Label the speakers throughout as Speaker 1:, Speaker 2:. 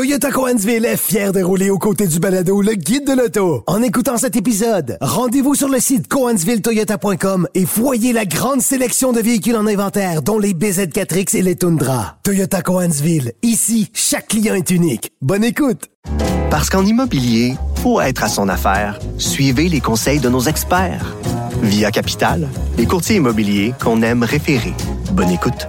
Speaker 1: Toyota Coansville est fier de rouler aux côtés du balado le guide de l'auto. En écoutant cet épisode, rendez-vous sur le site coansvilletoyota.com et voyez la grande sélection de véhicules en inventaire, dont les BZ4X et les Tundra. Toyota Coansville, ici, chaque client est unique. Bonne écoute!
Speaker 2: Parce qu'en immobilier, pour être à son affaire, suivez les conseils de nos experts. Via Capital, les courtiers immobiliers qu'on aime référer. Bonne écoute.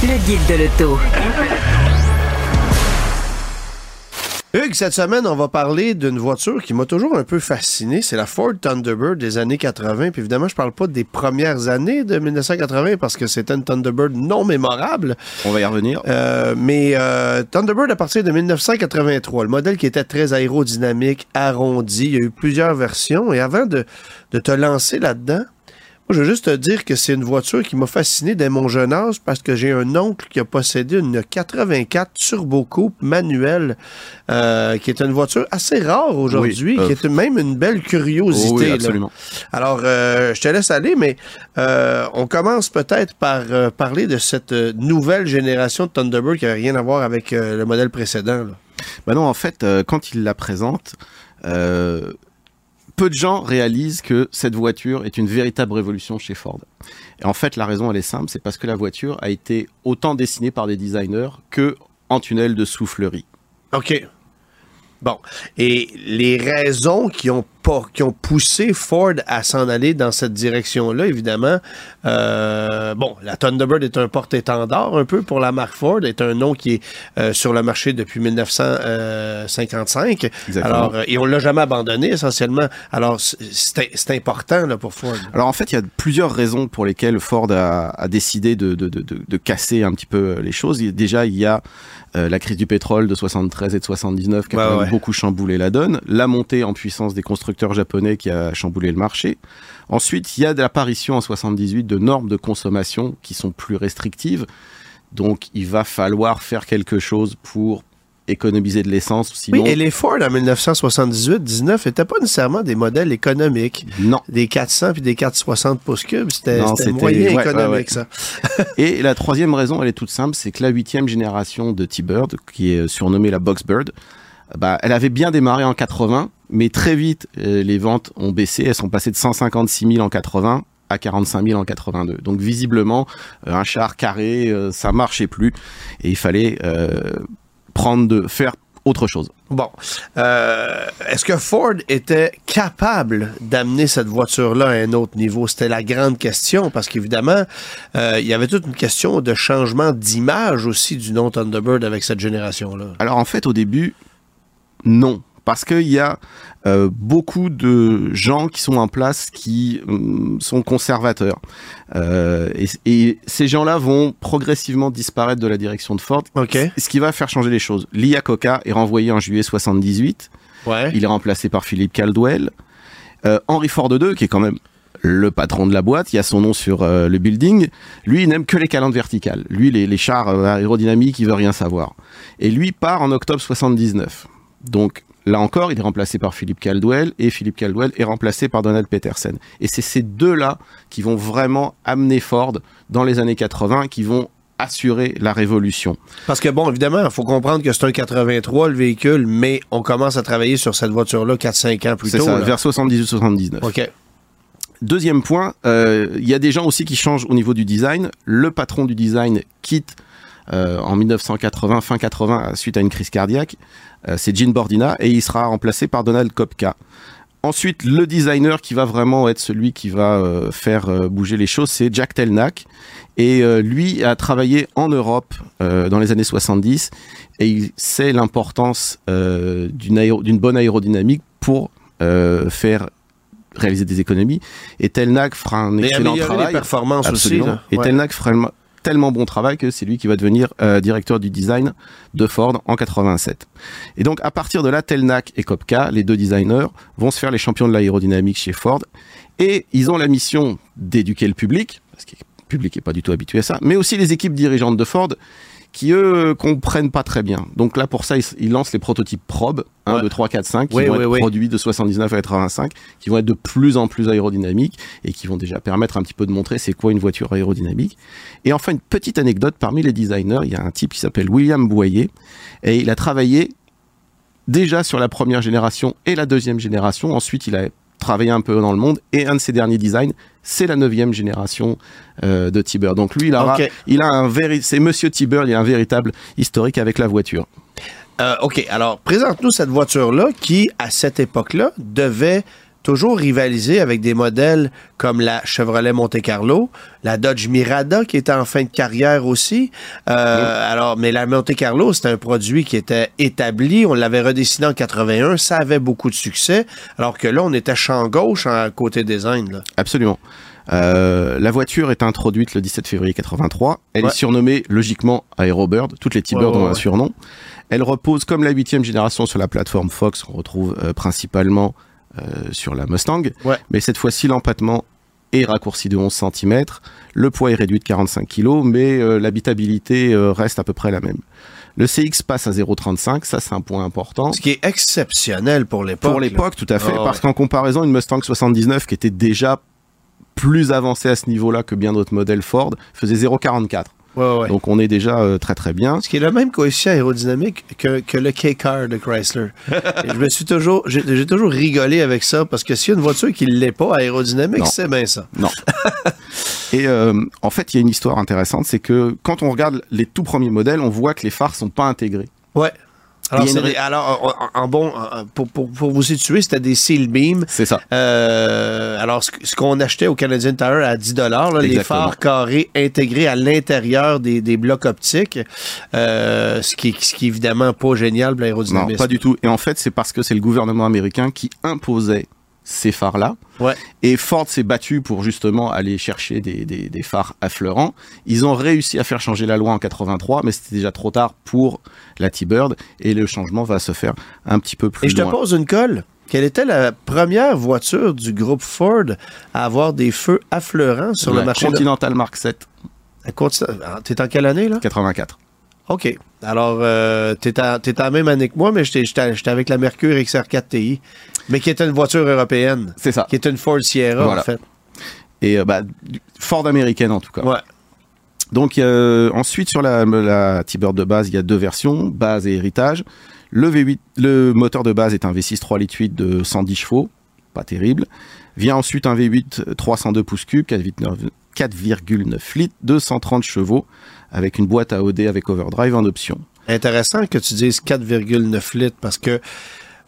Speaker 3: Le guide de l'auto.
Speaker 4: Hugues, cette semaine, on va parler d'une voiture qui m'a toujours un peu fasciné. C'est la Ford Thunderbird des années 80. Puis évidemment, je parle pas des premières années de 1980 parce que c'était une Thunderbird non mémorable.
Speaker 5: On va y revenir.
Speaker 4: Euh, mais euh, Thunderbird à partir de 1983, le modèle qui était très aérodynamique, arrondi. Il y a eu plusieurs versions. Et avant de, de te lancer là-dedans, je veux juste te dire que c'est une voiture qui m'a fasciné dès mon jeune âge parce que j'ai un oncle qui a possédé une 84 Turbo Coupe manuelle, euh, qui est une voiture assez rare aujourd'hui,
Speaker 5: Oui,
Speaker 4: qui
Speaker 5: euh,
Speaker 4: est même une belle curiosité.
Speaker 5: Oui,
Speaker 4: là.
Speaker 5: absolument.
Speaker 4: Alors, euh, je te laisse aller, mais euh, on commence peut-être par euh, parler de cette euh, nouvelle génération de Thunderbird qui n'a rien à voir avec euh, le modèle précédent. là.
Speaker 5: Bah non, en fait, euh, quand il la présente, euh, peu de gens réalisent que cette voiture est une véritable révolution chez Ford. Et en fait, la raison, elle est simple, c'est parce que la voiture a été autant dessinée par des designers que en tunnel de soufflerie.
Speaker 4: OK. Bon. Et les raisons qui ont, qui ont poussé Ford à s'en aller dans cette direction-là, évidemment, euh, bon, la Thunderbird est un porte-étendard un peu pour la marque Ford, est un nom qui est euh, sur le marché depuis 1955.
Speaker 5: Exactement.
Speaker 4: Alors, euh, et on l'a jamais abandonné essentiellement. Alors, c'est- important là, pour Ford.
Speaker 5: Alors en fait, il y a plusieurs raisons pour lesquelles Ford a, a décidé de, de, de, casser un petit peu les choses. Déjà, il y a euh, la crise du pétrole de 73 et de 79 qui a
Speaker 4: ouais.
Speaker 5: beaucoup chamboulé la donne, la montée en puissance des constructeurs japonais qui a chamboulé le marché. Ensuite, il y a l'apparition en 78 de normes de consommation qui sont plus restrictives. Donc, il va falloir faire quelque chose pour économiser de l'essence. Sinon,
Speaker 4: Oui, et les Ford en 1978-19 n'étaient pas nécessairement des modèles économiques.
Speaker 5: non.
Speaker 4: Des 400 puis des 460 pouces cubes, c'était moyen
Speaker 5: ouais,
Speaker 4: économique,
Speaker 5: ouais, ouais.
Speaker 4: ça.
Speaker 5: Et la troisième raison, elle est toute simple, c'est que la huitième génération de T-Bird, qui est surnommée la Boxbird, bah, elle avait bien démarré en 80, mais très vite, euh, les ventes ont baissé. Elles sont passées de 156 000 en 80 à 45 000 en 82. Donc visiblement, euh, un char carré, euh, ça marchait plus, et il fallait euh, prendre de faire autre chose.
Speaker 4: Bon. Euh, Est-ce que Ford était capable d'amener cette voiture-là à un autre niveau? C'était la grande question, parce qu'évidemment, euh, il y avait toute une question de changement d'image aussi du nom Thunderbird avec cette génération-là.
Speaker 5: Alors en fait, au début, non. Parce qu'il y a euh, beaucoup de gens qui sont en place qui hum, sont conservateurs. Euh, et, et ces gens-là vont progressivement disparaître de la direction de Ford.
Speaker 4: OK.
Speaker 5: Ce qui va faire changer les choses. Lia Coca est renvoyé en juillet 78.
Speaker 4: Ouais.
Speaker 5: Il est remplacé par Philippe Caldwell. Euh, Henry Ford II, qui est quand même le patron de la boîte, il y a son nom sur euh, le building. Lui, il n'aime que les calandres verticales. Lui, les, les chars euh, aérodynamiques, il veut rien savoir. Et lui part en octobre 79. Donc là encore, il est remplacé par Philippe Caldwell et Philippe Caldwell est remplacé par Donald Peterson. Et c'est ces deux-là qui vont vraiment amener Ford dans les années 80, qui vont assurer la révolution.
Speaker 4: Parce que, bon, évidemment, il faut comprendre que c'est un 83, le véhicule, mais on commence à travailler sur cette voiture-là 4-5 ans plus
Speaker 5: C'est
Speaker 4: tôt.
Speaker 5: ça,
Speaker 4: là.
Speaker 5: vers 78-79.
Speaker 4: OK.
Speaker 5: Deuxième point, euh, il y a des gens aussi qui changent au niveau du design. Le patron du design quitte euh, en 1980, fin 80, suite à une crise cardiaque. Euh, c'est Gene Bordina et il sera remplacé par Donald Kopka. Ensuite, le designer qui va vraiment être celui qui va euh, faire bouger les choses, c'est Jack Telnack. Et lui a travaillé en Europe dans les années 70 et il sait l'importance d'une aéro- d'une bonne aérodynamique pour faire réaliser des économies. Et Telnac fera un excellent
Speaker 4: améliorer
Speaker 5: travail.
Speaker 4: les performances
Speaker 5: Absolument.
Speaker 4: aussi.
Speaker 5: Et
Speaker 4: Ouais.
Speaker 5: Telnac fera, tellement bon travail que c'est lui qui va devenir euh, directeur du design de Ford en 87. Et donc à partir de là, Telnac et Kopka, les deux designers, vont se faire les champions de l'aérodynamique chez Ford et ils ont la mission d'éduquer le public, parce que le public n'est pas du tout habitué à ça, mais aussi les équipes dirigeantes de Ford qui eux comprennent pas très bien. Donc là pour ça ils, ils lancent les prototypes Probe 1
Speaker 4: Ouais.
Speaker 5: 2 3 4 5 qui vont être produits de 79 à 85 qui vont être de plus en plus aérodynamiques et qui vont déjà permettre un petit peu de montrer c'est quoi une voiture aérodynamique. Et enfin une petite anecdote parmi les designers, il y a un type qui s'appelle William Boyer et il a travaillé déjà sur la première génération et la deuxième génération. Ensuite, il a travaillé un peu dans le monde et un de ses derniers designs, c'est la neuvième génération euh, de T-Bird. Donc lui, il a, il a un c'est Monsieur il a un véritable historique avec la voiture.
Speaker 4: Euh, OK, alors présente-nous cette voiture-là qui, à cette époque-là, devait toujours rivaliser avec des modèles comme la Chevrolet Monte Carlo, la Dodge Mirada qui était en fin de carrière aussi. Euh, Alors, mais la Monte Carlo, c'était un produit qui était établi. On l'avait redessiné en 81. Ça avait beaucoup de succès. Alors que là, on était champ gauche en côté design. Là.
Speaker 5: Absolument. Euh, la voiture est introduite le 17 février 83. Elle
Speaker 4: Ouais.
Speaker 5: est surnommée logiquement Aerobird. Toutes les T-Bird
Speaker 4: Ouais, ouais,
Speaker 5: ont un surnom. Elle repose comme la huitième génération sur la plateforme Fox qu'on retrouve euh, principalement sur la Mustang.
Speaker 4: Ouais.
Speaker 5: Mais cette fois-ci, l'empattement est raccourci de 11 cm. Le poids est réduit de 45 kg, mais euh, l'habitabilité euh, reste à peu près la même. Le CX passe à 0,35, ça c'est un point important.
Speaker 4: Ce qui est exceptionnel pour l'époque.
Speaker 5: Pour l'époque, tout à fait,
Speaker 4: Ah ouais.
Speaker 5: parce qu'en comparaison, une Mustang 79 qui était déjà plus avancée à ce niveau-là que bien d'autres modèles Ford faisait 0,44.
Speaker 4: Ouais, ouais.
Speaker 5: Donc on est déjà euh, très très bien.
Speaker 4: Ce qui est le même coefficient aérodynamique que, que le K-Car de Chrysler. Et je me suis toujours, j'ai toujours rigolé avec ça parce que s'il y a une voiture qui l'est pas aérodynamique, c'est bien ça.
Speaker 5: Non. Et euh, en fait, il y a une histoire intéressante, c'est que quand on regarde les tout premiers modèles, on voit que les phares sont pas intégrés.
Speaker 4: Ouais. Alors,
Speaker 5: une
Speaker 4: alors en, bon, pour, pour, pour vous situer, c'était des Seal Beam.
Speaker 5: C'est ça.
Speaker 4: Euh, alors, ce, qu'on achetait au Canadian Tire à 10 là, les phares carrés intégrés à l'intérieur des, des blocs optiques, euh, ce, qui, ce qui est évidemment pas génial pour
Speaker 5: Non,
Speaker 4: l'aérodynamisme.
Speaker 5: pas du tout. Et en fait, c'est parce que c'est le gouvernement américain qui imposait ces phares-là.
Speaker 4: Ouais.
Speaker 5: Et Ford s'est battu pour justement aller chercher des, des, des phares affleurants. Ils ont réussi à faire changer la loi en 83, mais c'était déjà trop tard pour la T-Bird. Et le changement va se faire un petit peu plus
Speaker 4: Et je te pose une colle. Quelle était la première voiture du groupe Ford à avoir des feux affleurants sur
Speaker 5: la
Speaker 4: le marché? de-
Speaker 5: Continental Mark 7,
Speaker 4: La Conti- Ah, T'es en quelle année, là?
Speaker 5: 84.
Speaker 4: OK. Alors, euh, t'es à la même année que moi, mais j'étais, avec la Mercury XR4 TI, mais qui était une voiture européenne,
Speaker 5: C'est ça.
Speaker 4: qui est une Ford Sierra,
Speaker 5: Voilà.
Speaker 4: en fait.
Speaker 5: Et euh, bah, Ford américaine en tout cas.
Speaker 4: Ouais.
Speaker 5: Donc euh, ensuite sur la, la T-Bird de base, il y a deux versions, base et héritage. Le V8, le moteur de base est un V6 3 litres 8 de 110 chevaux, pas terrible. Vient ensuite un V8 302 pouces cubes, 4,9 4,9 litres, 230 chevaux, avec une boîte à OD avec overdrive en option.
Speaker 4: Intéressant que tu dises 4,9 litres, parce que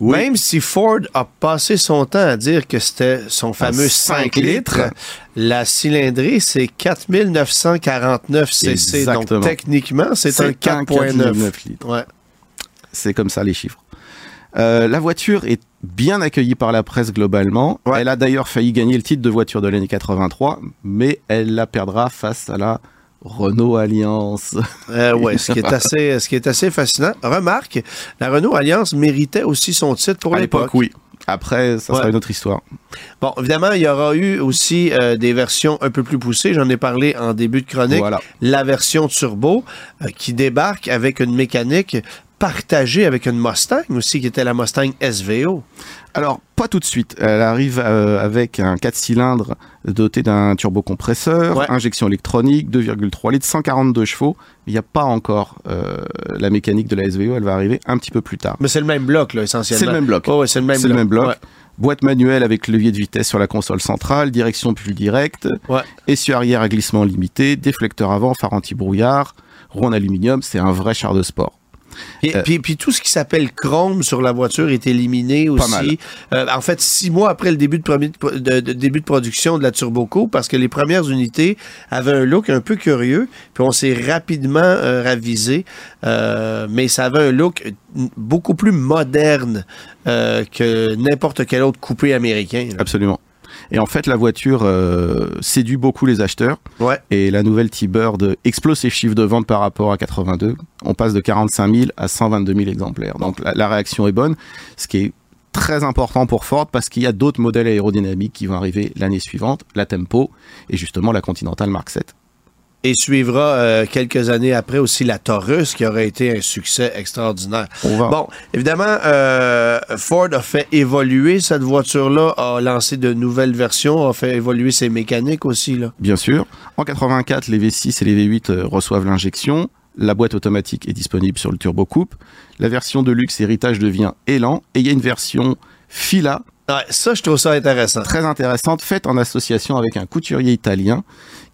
Speaker 5: Oui.
Speaker 4: même si Ford a passé son temps à dire que c'était son fameux 5
Speaker 5: 5
Speaker 4: litres,
Speaker 5: litres.
Speaker 4: la cylindrée, c'est 4949 cc.
Speaker 5: Exactement.
Speaker 4: Donc, techniquement, c'est un 4,9.
Speaker 5: 4,9 litres.
Speaker 4: Ouais.
Speaker 5: C'est comme ça les chiffres. Euh, la voiture est bien accueillie par la presse globalement.
Speaker 4: Ouais.
Speaker 5: Elle a d'ailleurs failli gagner le titre de voiture de l'année 83, mais elle la perdra face à la Renault Alliance.
Speaker 4: Euh, ouais, ce qui est assez, ce qui est assez fascinant. Remarque, la Renault Alliance méritait aussi son titre pour l'époque.
Speaker 5: l'époque, oui. Après, ça
Speaker 4: Ouais.
Speaker 5: sera une autre histoire.
Speaker 4: Bon, évidemment, il y aura eu aussi euh, des versions un peu plus poussées. J'en ai parlé en début de chronique.
Speaker 5: Voilà.
Speaker 4: La version turbo euh, qui débarque avec une mécanique partagée avec une Mustang aussi, qui était la Mustang SVO.
Speaker 5: Alors, pas tout de suite. Elle arrive euh, avec un 4 cylindres doté d'un turbocompresseur,
Speaker 4: Ouais.
Speaker 5: injection électronique, 2,3 litres, 142 chevaux. Il n'y a pas encore euh, la mécanique de la SVO, elle va arriver un petit peu plus tard.
Speaker 4: Mais c'est le même bloc, là, essentiellement.
Speaker 5: C'est le même bloc.
Speaker 4: Oh, ouais, c'est le même
Speaker 5: C'est
Speaker 4: bloc.
Speaker 5: le même bloc.
Speaker 4: Ouais.
Speaker 5: Boîte manuelle avec levier de vitesse sur la console centrale, direction pull direct,
Speaker 4: Ouais.
Speaker 5: essieu arrière à glissement limité, déflecteur avant, phare anti-brouillard, roue en aluminium, c'est un vrai char de sport.
Speaker 4: Et
Speaker 5: Euh,
Speaker 4: puis, puis tout ce qui s'appelle chrome sur la voiture est éliminé aussi.
Speaker 5: mal.
Speaker 4: Euh, en fait, six mois après le début de, premier- de- de- début de production de la Turboco, parce que les premières unités avaient un look un peu curieux, puis on s'est rapidement euh, ravisé, mais ça avait un look beaucoup plus moderne que n'importe quel autre coupé américain. là.
Speaker 5: Absolument. Et en fait, la voiture euh, séduit beaucoup les acheteurs.
Speaker 4: Ouais.
Speaker 5: Et la nouvelle T-Bird explose ses chiffres de vente par rapport à 82. On passe de 45 000 à 122 000 exemplaires. Donc la, la réaction est bonne, ce qui est très important pour Ford parce qu'il y a d'autres modèles aérodynamiques qui vont arriver l'année suivante, la Tempo et justement la Continental Mark 7.
Speaker 4: Et suivra euh, quelques années après aussi la Taurus, qui aurait été un succès extraordinaire. Bon, évidemment, euh, Ford a fait évoluer cette voiture-là, a lancé de nouvelles versions, a fait évoluer ses mécaniques aussi. Là.
Speaker 5: Bien sûr. En 84, les V6 et les V8 euh, reçoivent l'injection. La boîte automatique est disponible sur le Turbo Coupe. La version de luxe héritage devient Elan. Et il y a une version Fila,
Speaker 4: Ouais, ça, je trouve ça intéressant.
Speaker 5: très intéressante, faite en association avec un couturier italien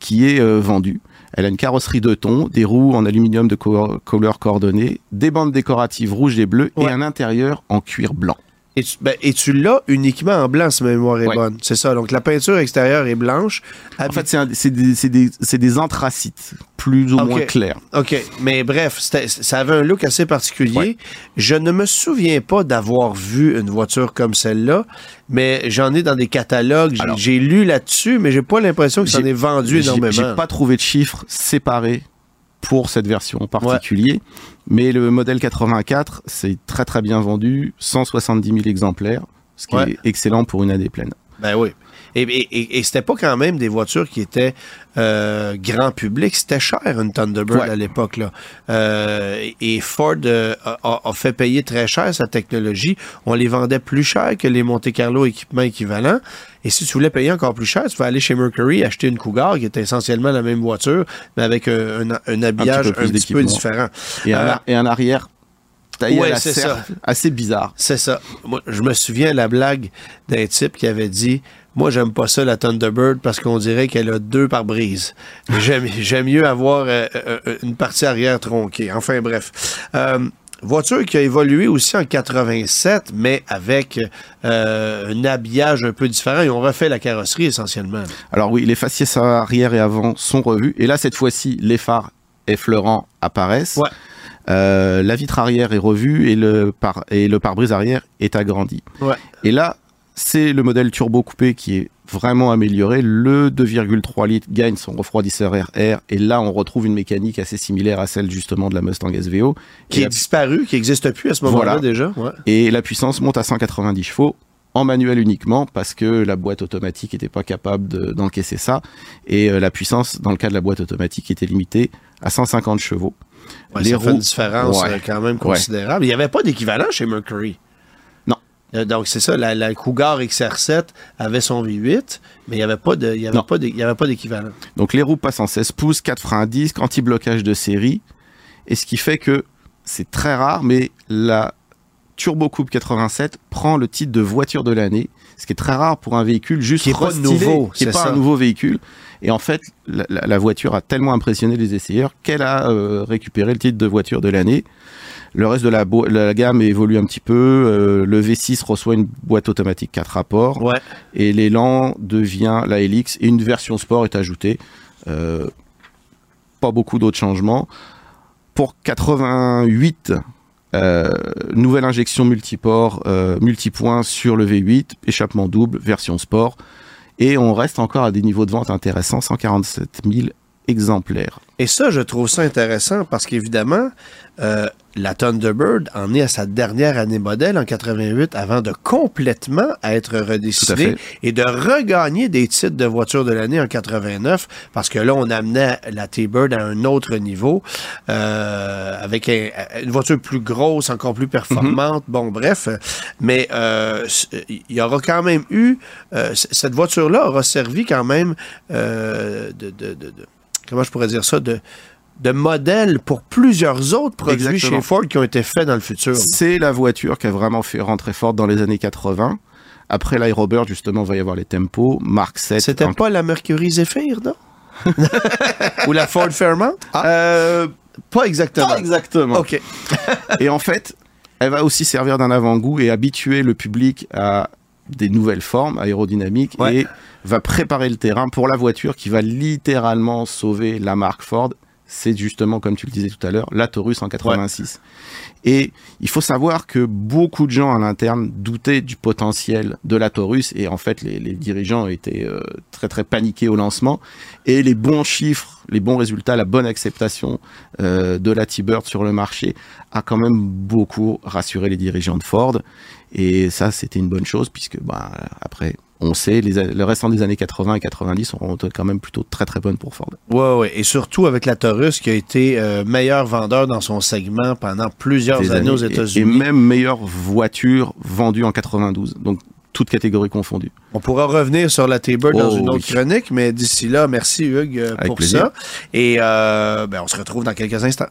Speaker 5: qui est euh, vendu. Elle a une carrosserie de ton, des roues en aluminium de co- couleur coordonnée, des bandes décoratives rouges et bleues
Speaker 4: Ouais.
Speaker 5: et un intérieur en cuir blanc.
Speaker 4: Et tu, ben, et tu l'as uniquement en blanc, si ma mémoire est
Speaker 5: Ouais.
Speaker 4: bonne. C'est ça. Donc, la peinture extérieure est blanche.
Speaker 5: En fait, c'est des, des, des anthracites, plus ou moins clairs.
Speaker 4: OK, mais bref, ça avait un look assez particulier.
Speaker 5: Ouais.
Speaker 4: Je ne me souviens pas d'avoir vu une voiture comme celle-là, mais j'en ai dans des catalogues. J'ai- lu là-dessus, mais j'ai pas l'impression que ça en
Speaker 5: J'ai-
Speaker 4: est vendu énormément.
Speaker 5: J'ai pas trouvé de chiffres séparés pour cette version en particulier, mais le modèle 84, c'est très très bien vendu, 170 000 exemplaires, ce qui
Speaker 4: Ouais.
Speaker 5: est excellent pour une année pleine.
Speaker 4: Ben oui. Et, et, et- et c'était pas quand même des voitures qui étaient euh, grand public. C'était cher, une Thunderbird
Speaker 5: Ouais.
Speaker 4: à l'époque. là. Euh, et Ford euh, a, a fait payer très cher sa technologie. On les vendait plus cher que les Monte Carlo équipements équivalents. Et si tu voulais payer encore plus cher, tu vas aller chez Mercury acheter une Cougar qui était essentiellement la même voiture, mais avec un, un- un habillage un
Speaker 5: peu
Speaker 4: petit peu différent.
Speaker 5: Et, un,
Speaker 4: Euh,
Speaker 5: et arrière taillé
Speaker 4: ouais, c'est ça.
Speaker 5: assez bizarre.
Speaker 4: C'est ça. Moi, je me souviens la blague d'un type qui avait dit Moi, j'aime pas ça, la Thunderbird, parce qu'on dirait qu'elle a deux pare-brises. J'aime, j'aime mieux avoir euh, euh, euh, une partie arrière tronquée. Enfin, bref. Euh, voiture qui a évolué aussi en 87, mais avec euh, un habillage un peu différent. Ils ont refait la carrosserie essentiellement.
Speaker 5: Alors oui, les faciès arrière et avant sont revus, et là cette fois-ci, les phares effleurants apparaissent.
Speaker 4: Ouais.
Speaker 5: Euh, la vitre arrière est revue et le, par et le pare-brise arrière est agrandi.
Speaker 4: Ouais.
Speaker 5: Et là, c'est le modèle turbo coupé qui est vraiment amélioré. Le 2,3 litres gagne son refroidisseur RR et là, on retrouve une mécanique assez similaire à celle justement de la Mustang SVO.
Speaker 4: Qui
Speaker 5: et,
Speaker 4: est
Speaker 5: la,
Speaker 4: disparu, qui n'existe plus à ce moment-là
Speaker 5: Voilà.
Speaker 4: déjà. Ouais.
Speaker 5: et la puissance monte à 190 chevaux en manuel uniquement parce que la boîte automatique n'était pas capable de- d'encaisser ça et euh, la puissance dans le cas de la boîte automatique était limitée à 150 chevaux.
Speaker 4: Ouais,
Speaker 5: Les
Speaker 4: ça fait une
Speaker 5: roues-
Speaker 4: différence
Speaker 5: Ouais.
Speaker 4: euh, quand même considérable. Il n'y avait pas d'équivalent chez Mercury. Euh, Donc, c'est ça, la, la Cougar XR7 avait son V8, mais il n'y avait pas de- il y avait
Speaker 5: Non.
Speaker 4: pas d'é- il y avait pas d'équivalent.
Speaker 5: Donc les roues passent en 16 pouces, 4 freins à disque, anti-blocage de série. Et ce qui fait que c'est très rare, mais la Turbo Coupe 87 prend le titre de voiture de l'année, ce qui est très rare pour un véhicule juste
Speaker 4: Qui est pas
Speaker 5: restylé,
Speaker 4: nouveau,
Speaker 5: qui est
Speaker 4: c'est
Speaker 5: pas
Speaker 4: ça.
Speaker 5: un nouveau véhicule. Et en fait, la, voiture a tellement impressionné les essayeurs qu'elle a euh, récupéré le titre de voiture de l'année. Le reste de la, gamme évolue un petit peu. euh, le V6 reçoit une boîte automatique 4 rapports
Speaker 4: Ouais.
Speaker 5: et l'élan devient la Helix et une version sport est ajoutée. Euh, pas beaucoup d'autres changements. Pour 88, euh, nouvelle injection multiport, euh, multipoint sur le V8, échappement double, version sport. Et on reste encore à des niveaux de vente intéressants, 147 000 exemplaires.
Speaker 4: Et ça, je trouve ça intéressant parce qu'évidemment, euh, la Thunderbird en est à sa dernière année modèle en 88 avant de complètement être redessinée et de regagner des titres de voiture de l'année en 89 parce que là, on amenait la T-Bird à un autre niveau euh, avec un- une voiture plus grosse, encore plus performante. Bon, bref. Mais euh, il y aura quand même eu... cette voiture-là aura servi quand même de- de- de- de comment je pourrais dire ça, de, de modèle pour plusieurs autres produits
Speaker 5: Exactement.
Speaker 4: chez Ford qui ont été faits dans le futur.
Speaker 5: C'est la voiture qui a vraiment fait rentrer Ford dans les années 80. Après l'Aerobird, justement, il va y avoir les Tempos, Mark 7.
Speaker 4: C'était
Speaker 5: en-
Speaker 4: pas la Mercury Zephyr, non? Ou la Ford Fairmont?
Speaker 5: Euh,
Speaker 4: Pas exactement.
Speaker 5: pas exactement.
Speaker 4: OK.
Speaker 5: Et en fait, elle va aussi servir d'un avant-goût et habituer le public à des nouvelles formes aérodynamiques
Speaker 4: Ouais.
Speaker 5: et va préparer le terrain pour la voiture qui va littéralement sauver la marque Ford. c'est justement, comme tu le disais tout à l'heure, la Taurus en 86. Et il faut savoir que beaucoup de gens à l'interne doutaient du potentiel de la Taurus et en fait les, dirigeants étaient euh, très très paniqués au lancement. Et les bons chiffres, les bons résultats, la bonne acceptation euh, de la T-Bird sur le marché a quand même beaucoup rassuré les dirigeants de Ford. Et ça c'était une bonne chose puisque bah, après on sait, le restant des années 80 et 90 seront quand même plutôt très très bonnes pour Ford.
Speaker 4: Et surtout avec la Taurus qui a été euh, meilleur vendeur dans son segment pendant plusieurs
Speaker 5: Des
Speaker 4: années, aux
Speaker 5: et-
Speaker 4: États-Unis.
Speaker 5: Et même meilleure voiture vendue en 92. Donc toutes catégories confondues.
Speaker 4: On pourra revenir sur la T-Bird dans
Speaker 5: Oh,
Speaker 4: une autre
Speaker 5: oui.
Speaker 4: chronique, mais d'ici là, merci Hugues euh,
Speaker 5: Avec
Speaker 4: pour
Speaker 5: plaisir.
Speaker 4: ça. Et euh, ben, on se retrouve dans quelques instants.